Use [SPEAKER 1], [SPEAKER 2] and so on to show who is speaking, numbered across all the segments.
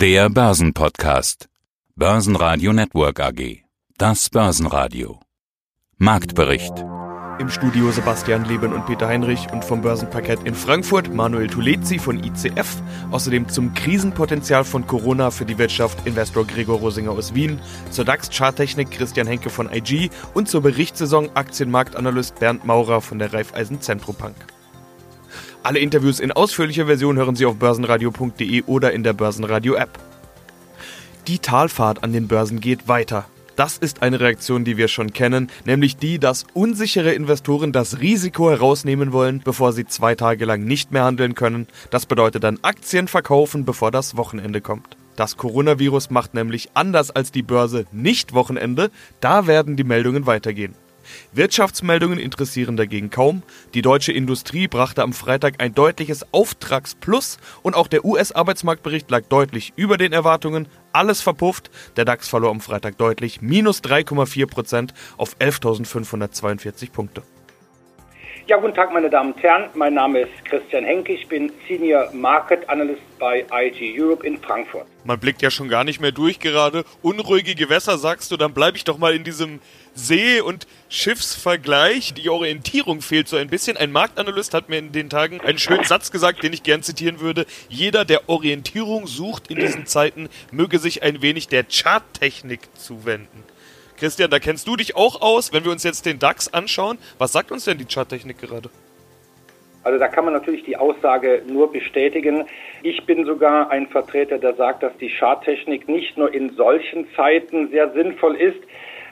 [SPEAKER 1] Der Börsenpodcast. Börsenradio Network AG. Das Börsenradio. Marktbericht.
[SPEAKER 2] Im Studio Sebastian Leben und Peter Heinrich und vom Börsenparkett in Frankfurt Manuel Tulezi von ICF. Außerdem zum Krisenpotenzial von Corona für die Wirtschaft Investor Gregor Rosinger aus Wien, zur DAX-Charttechnik Christian Henke von IG und zur Berichtssaison Aktienmarktanalyst Bernd Maurer von der Raiffeisen Zentrobank. Alle Interviews in ausführlicher Version hören Sie auf börsenradio.de oder in der Börsenradio-App. Die Talfahrt an den Börsen geht weiter. Das ist eine Reaktion, die wir schon kennen, nämlich die, dass unsichere Investoren das Risiko herausnehmen wollen, bevor sie zwei Tage lang nicht mehr handeln können. Das bedeutet dann Aktien verkaufen, bevor das Wochenende kommt. Das Coronavirus macht nämlich anders als die Börse nicht Wochenende, da werden die Meldungen weitergehen. Wirtschaftsmeldungen interessieren dagegen kaum. Die deutsche Industrie brachte am Freitag ein deutliches Auftragsplus und auch der US-Arbeitsmarktbericht lag deutlich über den Erwartungen. Alles verpufft. Der DAX verlor am Freitag deutlich, minus 3,4 Prozent auf 11.542 Punkte.
[SPEAKER 3] Ja, guten Tag, meine Damen und Herren. Mein Name ist Christian Henke. Ich bin Senior Market Analyst bei IG Europe in Frankfurt.
[SPEAKER 2] Man blickt ja schon gar nicht mehr durch gerade. Unruhige Gewässer, sagst du, dann bleibe ich doch mal in diesem See- und Schiffsvergleich. Die Orientierung fehlt so ein bisschen. Ein Marktanalyst hat mir in den Tagen einen schönen Satz gesagt, den ich gern zitieren würde. Jeder, der Orientierung sucht in diesen Zeiten, möge sich ein wenig der Charttechnik zuwenden. Christian, da kennst du dich auch aus. Wenn wir uns jetzt den DAX anschauen, was sagt uns denn die Charttechnik gerade?
[SPEAKER 3] Also da kann man natürlich die Aussage nur bestätigen. Ich bin sogar ein Vertreter, der sagt, dass die Charttechnik nicht nur in solchen Zeiten sehr sinnvoll ist,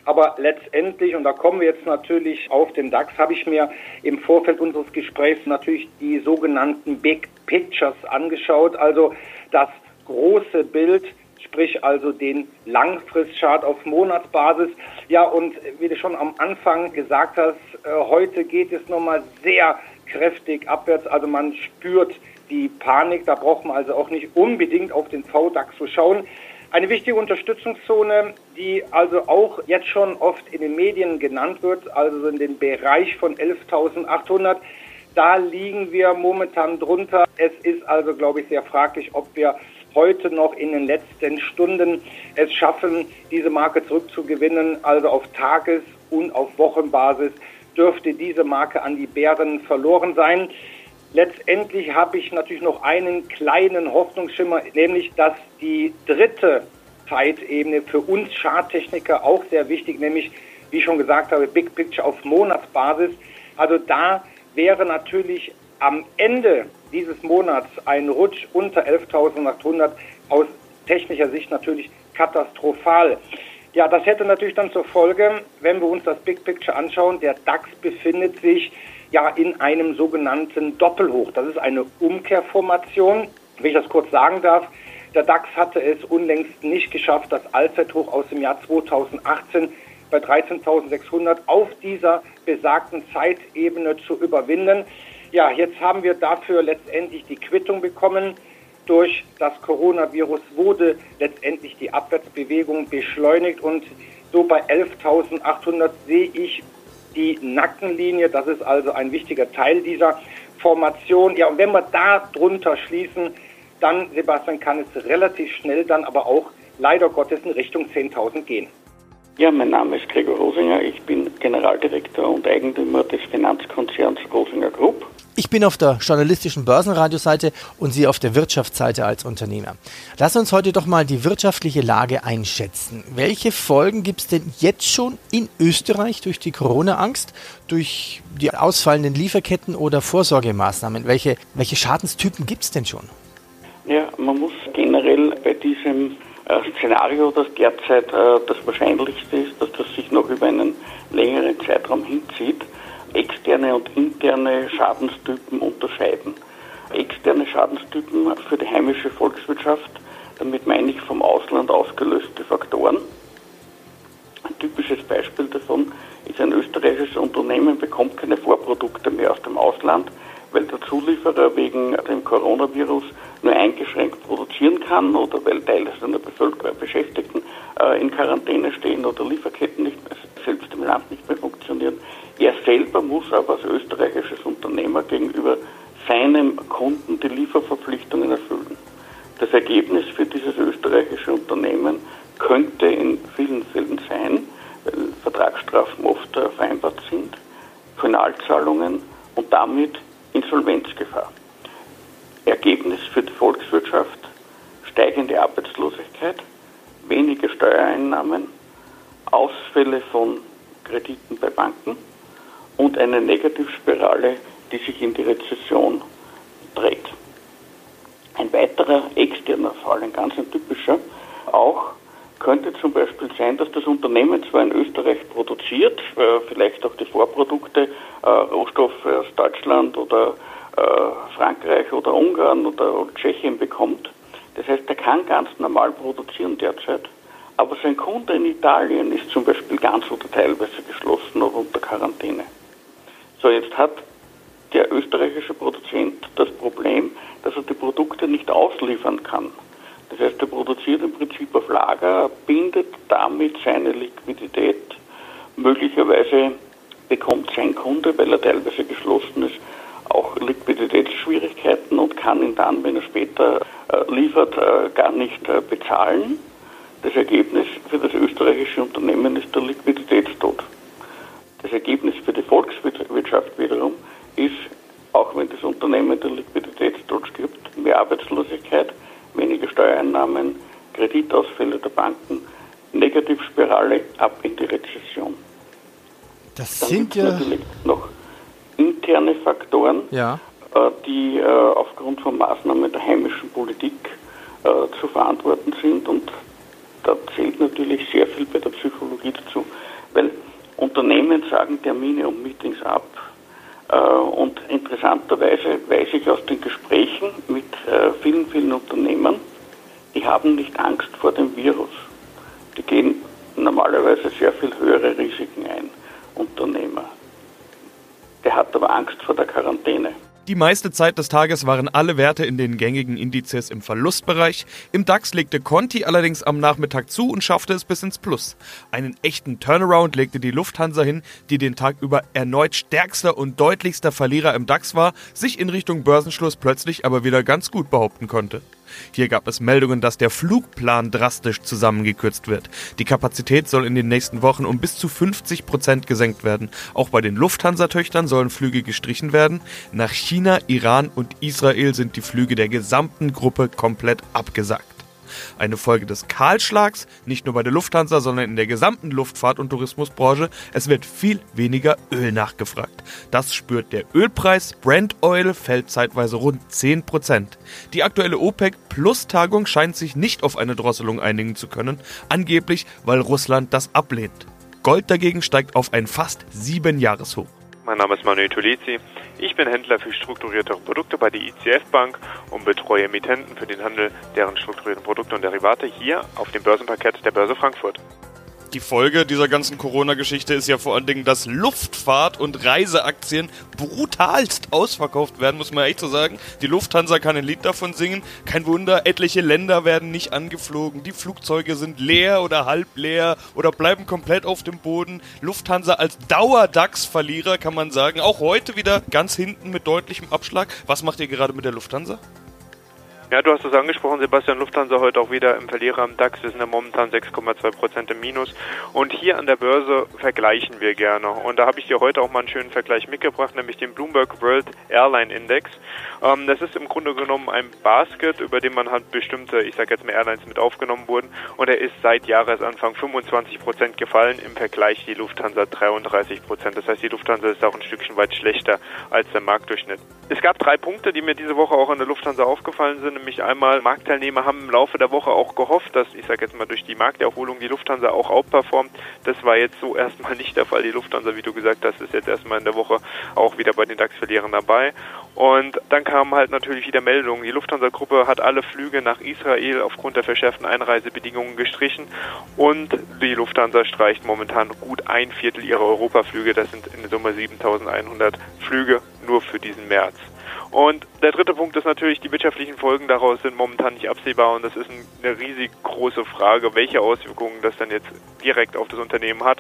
[SPEAKER 3] aber letztendlich, und da kommen wir jetzt natürlich auf den DAX, habe ich mir im Vorfeld unseres Gesprächs natürlich die sogenannten Big Pictures angeschaut, also das große Bild sprich also den Langfristchart auf Monatsbasis. Ja, und wie du schon am Anfang gesagt hast, äh, heute geht es nochmal sehr kräftig abwärts. Also man spürt die Panik. Da braucht man also auch nicht unbedingt auf den VDAX zu schauen. Eine wichtige Unterstützungszone, die also auch jetzt schon oft in den Medien genannt wird, also in den Bereich von 11.800. Da liegen wir momentan drunter. Es ist also, glaube ich, sehr fraglich, ob wir heute noch in den letzten Stunden es schaffen, diese Marke zurückzugewinnen. Also auf Tages- und auf Wochenbasis dürfte diese Marke an die Bären verloren sein. Letztendlich habe ich natürlich noch einen kleinen Hoffnungsschimmer, nämlich dass die dritte Zeitebene für uns Charttechniker auch sehr wichtig, nämlich wie ich schon gesagt habe, Big Picture auf Monatsbasis. Also da wäre natürlich am Ende dieses Monats ein Rutsch unter 11.800 aus technischer Sicht natürlich katastrophal. Ja, das hätte natürlich dann zur Folge, wenn wir uns das Big Picture anschauen, der DAX befindet sich ja in einem sogenannten Doppelhoch. Das ist eine Umkehrformation, wenn ich das kurz sagen darf. Der DAX hatte es unlängst nicht geschafft, das Allzeithoch aus dem Jahr 2018 bei 13.600 auf dieser besagten Zeitebene zu überwinden. Ja, jetzt haben wir dafür letztendlich die Quittung bekommen. Durch das Coronavirus wurde letztendlich die Abwärtsbewegung beschleunigt und so bei 11.800 sehe ich die Nackenlinie. Das ist also ein wichtiger Teil dieser Formation. Ja, und wenn wir da drunter schließen, dann, Sebastian, kann es relativ schnell dann aber auch leider Gottes in Richtung 10.000 gehen.
[SPEAKER 4] Ja, mein Name ist Gregor Rosinger. Ich bin Generaldirektor und Eigentümer des Finanzkonzerns Rosinger Group.
[SPEAKER 5] Ich bin auf der journalistischen Börsenradioseite und Sie auf der Wirtschaftsseite als Unternehmer. Lass uns heute doch mal die wirtschaftliche Lage einschätzen. Welche Folgen gibt es denn jetzt schon in Österreich durch die Corona-Angst, durch die ausfallenden Lieferketten oder Vorsorgemaßnahmen? Welche, welche Schadenstypen gibt es denn schon?
[SPEAKER 4] Ja, man muss generell bei diesem Szenario, das derzeit äh, das Wahrscheinlichste ist, dass das sich noch über einen längeren Zeitraum hinzieht, externe und interne Schadenstypen unterscheiden. Externe Schadenstypen für die heimische Volkswirtschaft, damit meine ich vom Ausland ausgelöste Faktoren. Ein typisches Beispiel davon ist ein österreichisches Unternehmen bekommt keine Vorprodukte mehr aus dem Ausland, weil der Zulieferer wegen dem Coronavirus nur eingeschränkt produzieren kann oder weil Teile seiner Bevölkerung, Beschäftigten äh, in Quarantäne stehen oder Lieferketten nicht mehr, selbst im Land nicht mehr funktionieren. Er selber muss aber als österreichisches Unternehmer gegenüber seinem Kunden die Lieferverpflichtungen erfüllen. Das Ergebnis für dieses österreichische Unternehmen könnte in vielen Fällen sein, weil Vertragsstrafen oft äh, vereinbart sind, Finalzahlungen und damit Insolvenzgefahr. Ergebnis für die Volkswirtschaft, steigende Arbeitslosigkeit, weniger Steuereinnahmen, Ausfälle von Krediten bei Banken und eine Negativspirale, die sich in die Rezession dreht. Ein weiterer externer Fall, ein ganz ein typischer, auch könnte zum Beispiel sein, dass das Unternehmen zwar in Österreich produziert, äh, vielleicht auch die Vorprodukte, äh, Rohstoffe aus Deutschland oder äh, Frankreich oder Ungarn oder Tschechien bekommt. Das heißt, er kann ganz normal produzieren derzeit, aber sein Kunde in Italien ist zum Beispiel ganz oder teilweise geschlossen oder unter Quarantäne. So, jetzt hat der österreichische Produzent das Problem, dass er die Produkte nicht ausliefern kann. Das heißt, er produziert im Prinzip auf Lager, bindet damit seine Liquidität. Möglicherweise bekommt sein Kunde, weil er teilweise geschlossen ist, auch Liquiditätsschwierigkeiten und kann ihn dann, wenn er später äh, liefert, äh, gar nicht äh, bezahlen. Das Ergebnis für das österreichische Unternehmen ist der Liquiditätstod. Das Ergebnis für die Volkswirtschaft wiederum ist, auch wenn das Unternehmen der Liquiditätstod stirbt, mehr Arbeitslosigkeit, weniger Steuereinnahmen, Kreditausfälle der Banken, Negativspirale ab in die Rezession.
[SPEAKER 5] Das Dann sind ja
[SPEAKER 4] natürlich noch interne Faktoren,
[SPEAKER 5] ja.
[SPEAKER 4] Äh, die äh, aufgrund von Maßnahmen der heimischen Politik äh, zu verantworten sind und da zählt natürlich sehr viel bei der Psychologie dazu, weil Unternehmen sagen Termine und Meetings ab. Und interessanterweise weiß ich aus den Gesprächen mit vielen, vielen Unternehmern, die haben nicht Angst vor dem Virus. Die gehen normalerweise sehr viel höhere Risiken ein, Unternehmer. Der hat aber Angst vor der Quarantäne.
[SPEAKER 2] Die meiste Zeit des Tages waren alle Werte in den gängigen Indizes im Verlustbereich. Im DAX legte Conti allerdings am Nachmittag zu und schaffte es bis ins Plus. Einen echten Turnaround legte die Lufthansa hin, die den Tag über erneut stärkster und deutlichster Verlierer im DAX war, sich in Richtung Börsenschluss plötzlich aber wieder ganz gut behaupten konnte. Hier gab es Meldungen, dass der Flugplan drastisch zusammengekürzt wird. Die Kapazität soll in den nächsten Wochen um bis zu 50 Prozent gesenkt werden. Auch bei den Lufthansa-Töchtern sollen Flüge gestrichen werden. Nach China, Iran und Israel sind die Flüge der gesamten Gruppe komplett abgesagt. Eine Folge des Kahlschlags, nicht nur bei der Lufthansa, sondern in der gesamten Luftfahrt- und Tourismusbranche. Es wird viel weniger Öl nachgefragt. Das spürt der Ölpreis. Brent Oil fällt zeitweise rund 10%. Die aktuelle OPEC-Plus-Tagung scheint sich nicht auf eine Drosselung einigen zu können, angeblich weil Russland das ablehnt. Gold dagegen steigt auf ein fast sieben Jahreshoch.
[SPEAKER 6] Mein Name ist Manuel Tulizzi. Ich bin Händler für strukturierte Produkte bei der ICF Bank und betreue Emittenten für den Handel deren strukturierten Produkte und Derivate hier auf dem Börsenparkett der Börse Frankfurt.
[SPEAKER 2] Die Folge dieser ganzen Corona-Geschichte ist ja vor allen Dingen, dass Luftfahrt- und Reiseaktien brutalst ausverkauft werden, muss man echt so sagen. Die Lufthansa kann ein Lied davon singen. Kein Wunder, etliche Länder werden nicht angeflogen. Die Flugzeuge sind leer oder halb leer oder bleiben komplett auf dem Boden. Lufthansa als Dauer-DAX-Verlierer kann man sagen. Auch heute wieder ganz hinten mit deutlichem Abschlag. Was macht ihr gerade mit der Lufthansa?
[SPEAKER 6] Ja, du hast es angesprochen, Sebastian Lufthansa heute auch wieder im Verlierer am DAX. Wir sind ja momentan 6,2 Prozent im Minus. Und hier an der Börse vergleichen wir gerne. Und da habe ich dir heute auch mal einen schönen Vergleich mitgebracht, nämlich den Bloomberg World Airline Index. Ähm, das ist im Grunde genommen ein Basket, über den man halt bestimmte, ich sage jetzt mal Airlines mit aufgenommen wurden. Und er ist seit Jahresanfang 25 Prozent gefallen, im Vergleich die Lufthansa 33 Prozent. Das heißt, die Lufthansa ist auch ein Stückchen weit schlechter als der Marktdurchschnitt. Es gab drei Punkte, die mir diese Woche auch an der Lufthansa aufgefallen sind nämlich einmal, Marktteilnehmer haben im Laufe der Woche auch gehofft, dass, ich sage jetzt mal, durch die Markterholung die Lufthansa auch outperformt. Das war jetzt so erstmal nicht der Fall. Die Lufthansa, wie du gesagt hast, ist jetzt erstmal in der Woche auch wieder bei den DAX-Verlierern dabei. Und dann kamen halt natürlich wieder Meldungen. Die Lufthansa-Gruppe hat alle Flüge nach Israel aufgrund der verschärften Einreisebedingungen gestrichen und die Lufthansa streicht momentan gut ein Viertel ihrer Europaflüge. Das sind in Summe 7100 Flüge nur für diesen März. Und der dritte Punkt ist natürlich, die wirtschaftlichen Folgen daraus sind momentan nicht absehbar und das ist eine riesig große Frage, welche Auswirkungen das dann jetzt direkt auf das Unternehmen hat.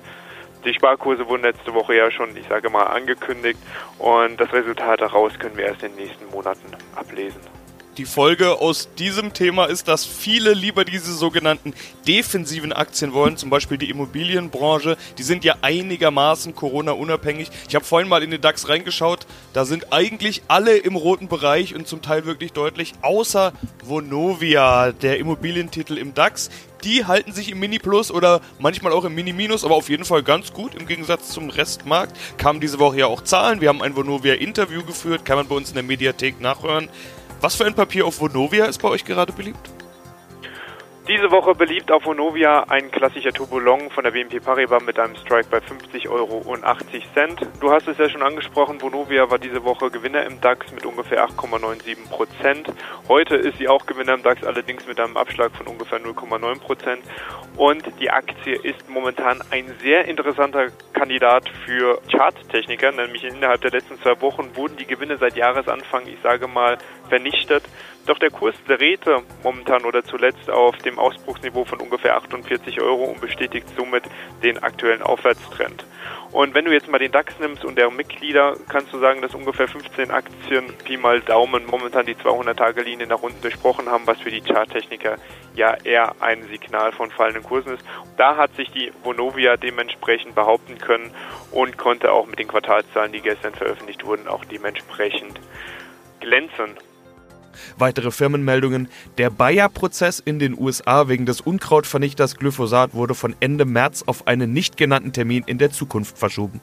[SPEAKER 6] Die Sparkurse wurden letzte Woche ja schon, ich sage mal, angekündigt und das Resultat daraus können wir erst in den nächsten Monaten ablesen.
[SPEAKER 2] Die Folge aus diesem Thema ist, dass viele lieber diese sogenannten defensiven Aktien wollen, zum Beispiel die Immobilienbranche. Die sind ja einigermaßen Corona-unabhängig. Ich habe vorhin mal in den DAX reingeschaut. Da sind eigentlich alle im roten Bereich und zum Teil wirklich deutlich, außer Vonovia, der Immobilientitel im DAX. Die halten sich im Mini-Plus oder manchmal auch im Mini-Minus, aber auf jeden Fall ganz gut im Gegensatz zum Restmarkt. Kamen diese Woche ja auch Zahlen. Wir haben ein Vonovia-Interview geführt, kann man bei uns in der Mediathek nachhören. Was für ein Papier auf Vonovia ist bei euch gerade beliebt?
[SPEAKER 6] Diese Woche beliebt auf Vonovia ein klassischer Turbulon von der BNP Paribas mit einem Strike bei 50 Euro und 80 Cent. Du hast es ja schon angesprochen, Vonovia war diese Woche Gewinner im DAX mit ungefähr 8,97 Prozent. Heute ist sie auch Gewinner im DAX, allerdings mit einem Abschlag von ungefähr 0,9 Prozent. Und die Aktie ist momentan ein sehr interessanter Kandidat für Charttechniker, nämlich innerhalb der letzten zwei Wochen wurden die Gewinne seit Jahresanfang, ich sage mal, vernichtet. Doch der Kurs drehte momentan oder zuletzt auf dem Ausbruchsniveau von ungefähr 48 Euro und bestätigt somit den aktuellen Aufwärtstrend. Und wenn du jetzt mal den DAX nimmst und deren Mitglieder, kannst du sagen, dass ungefähr 15 Aktien Pi mal Daumen momentan die 200-Tage-Linie nach unten durchbrochen haben, was für die Charttechniker ja eher ein Signal von fallenden Kursen ist. Da hat sich die Vonovia dementsprechend behaupten können und konnte auch mit den Quartalszahlen, die gestern veröffentlicht wurden, auch dementsprechend glänzen.
[SPEAKER 2] Weitere Firmenmeldungen. Der Bayer-Prozess in den USA wegen des Unkrautvernichters Glyphosat wurde von Ende März auf einen nicht genannten Termin in der Zukunft verschoben.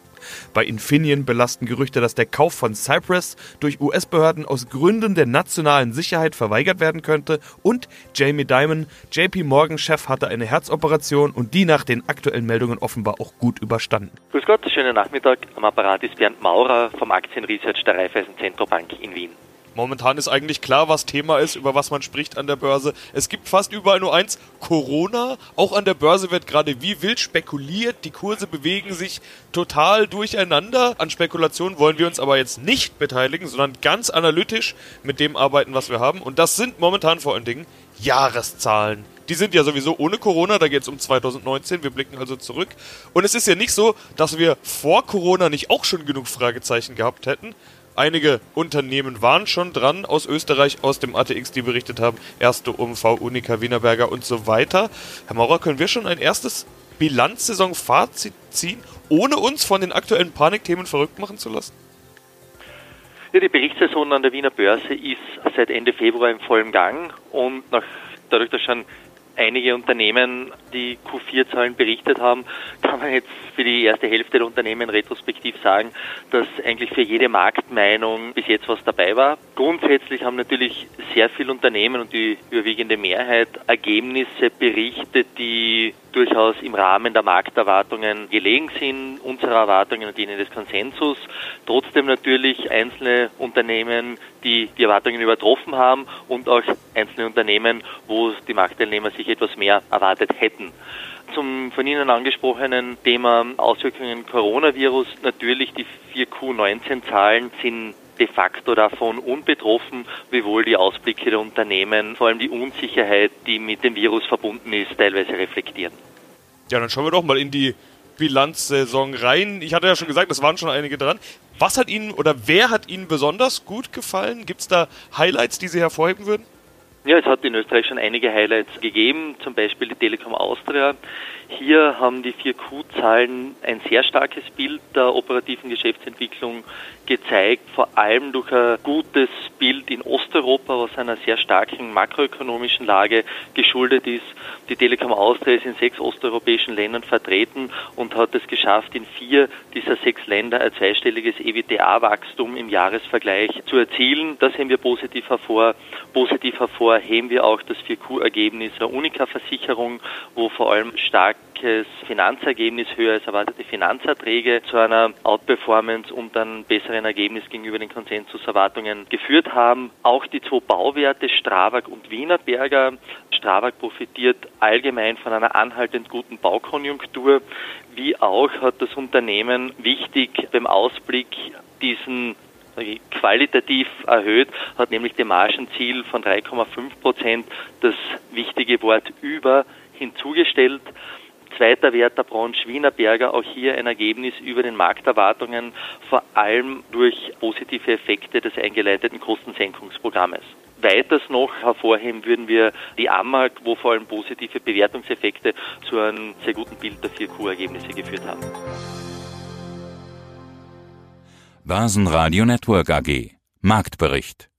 [SPEAKER 2] Bei Infineon belasten Gerüchte, dass der Kauf von Cypress durch US-Behörden aus Gründen der nationalen Sicherheit verweigert werden könnte. Und Jamie Dimon, JP Morgan-Chef, hatte eine Herzoperation und die nach den aktuellen Meldungen offenbar auch gut überstanden.
[SPEAKER 7] Grüß Gott, schönen Nachmittag. Am Apparat ist Bernd Maurer vom Aktienresearch der Raiffeisen Zentrobank in Wien.
[SPEAKER 2] Momentan ist eigentlich klar, was Thema ist, über was man spricht an der Börse. Es gibt fast überall nur eins, Corona. Auch an der Börse wird gerade wie wild spekuliert. Die Kurse bewegen sich total durcheinander. An Spekulationen wollen wir uns aber jetzt nicht beteiligen, sondern ganz analytisch mit dem arbeiten, was wir haben. Und das sind momentan vor allen Dingen Jahreszahlen. Die sind ja sowieso ohne Corona, da geht es um 2019, wir blicken also zurück. Und es ist ja nicht so, dass wir vor Corona nicht auch schon genug Fragezeichen gehabt hätten. Einige Unternehmen waren schon dran aus Österreich, aus dem ATX, die berichtet haben. Erste UMV, Unica, Wienerberger und so weiter. Herr Maurer, können wir schon ein erstes Bilanzsaison-Fazit ziehen, ohne uns von den aktuellen Panikthemen verrückt machen zu lassen?
[SPEAKER 7] Ja, die Berichtssaison an der Wiener Börse ist seit Ende Februar im vollen Gang und nach, dadurch, dass schon einige Unternehmen die Q4-Zahlen berichtet haben, kann man jetzt für die erste Hälfte der Unternehmen retrospektiv sagen, dass eigentlich für jede Marktmeinung bis jetzt was dabei war. Grundsätzlich haben natürlich sehr viele Unternehmen und die überwiegende Mehrheit Ergebnisse berichtet, die durchaus im Rahmen der Markterwartungen gelegen sind, unserer Erwartungen und denen des Konsensus. Trotzdem natürlich einzelne Unternehmen, die die Erwartungen übertroffen haben und auch einzelne Unternehmen, wo die Marktteilnehmer sich etwas mehr erwartet hätten. Zum von Ihnen angesprochenen Thema Auswirkungen Coronavirus. Natürlich die 4Q19-Zahlen sind de facto davon unbetroffen, wiewohl die Ausblicke der Unternehmen, vor allem die Unsicherheit, die mit dem Virus verbunden ist, teilweise reflektieren.
[SPEAKER 2] Ja, dann schauen wir doch mal in die Bilanzsaison rein. Ich hatte ja schon gesagt, es waren schon einige dran. Was hat Ihnen oder wer hat Ihnen besonders gut gefallen? Gibt es da Highlights, die Sie hervorheben würden?
[SPEAKER 7] Ja, es hat in Österreich schon einige Highlights gegeben, zum Beispiel die Telekom Austria. Hier haben die 4Q-Zahlen ein sehr starkes Bild der operativen Geschäftsentwicklung gezeigt, vor allem durch ein gutes Bild in Osteuropa, was einer sehr starken makroökonomischen Lage geschuldet ist. Die Telekom Austria ist in sechs osteuropäischen Ländern vertreten und hat es geschafft, in vier dieser sechs Länder ein zweistelliges EWTA-Wachstum im Jahresvergleich zu erzielen. Das heben wir positiv hervor. Positiv hervor heben wir auch das 4Q-Ergebnis der Unica-Versicherung, wo vor allem stark starkes Finanzergebnis, höher als erwartete Finanzerträge zu einer Outperformance und einem besseren Ergebnis gegenüber den Konsensuserwartungen geführt haben. Auch die zwei Bauwerte Strabag und Wienerberger. Strabag profitiert allgemein von einer anhaltend guten Baukonjunktur, wie auch hat das Unternehmen wichtig beim Ausblick diesen qualitativ erhöht, hat nämlich dem Margenziel von 3,5 Prozent das wichtige Wort über hinzugestellt. Zweiter Wert der Branche Wienerberger, auch hier ein Ergebnis über den Markterwartungen, vor allem durch positive Effekte des eingeleiteten Kostensenkungsprogrammes. weiters noch hervorheben würden wir die AMAG, wo vor allem positive Bewertungseffekte zu einem sehr guten Bild der 4Q-Ergebnisse geführt haben.
[SPEAKER 1] Börsenradio Network AG Marktbericht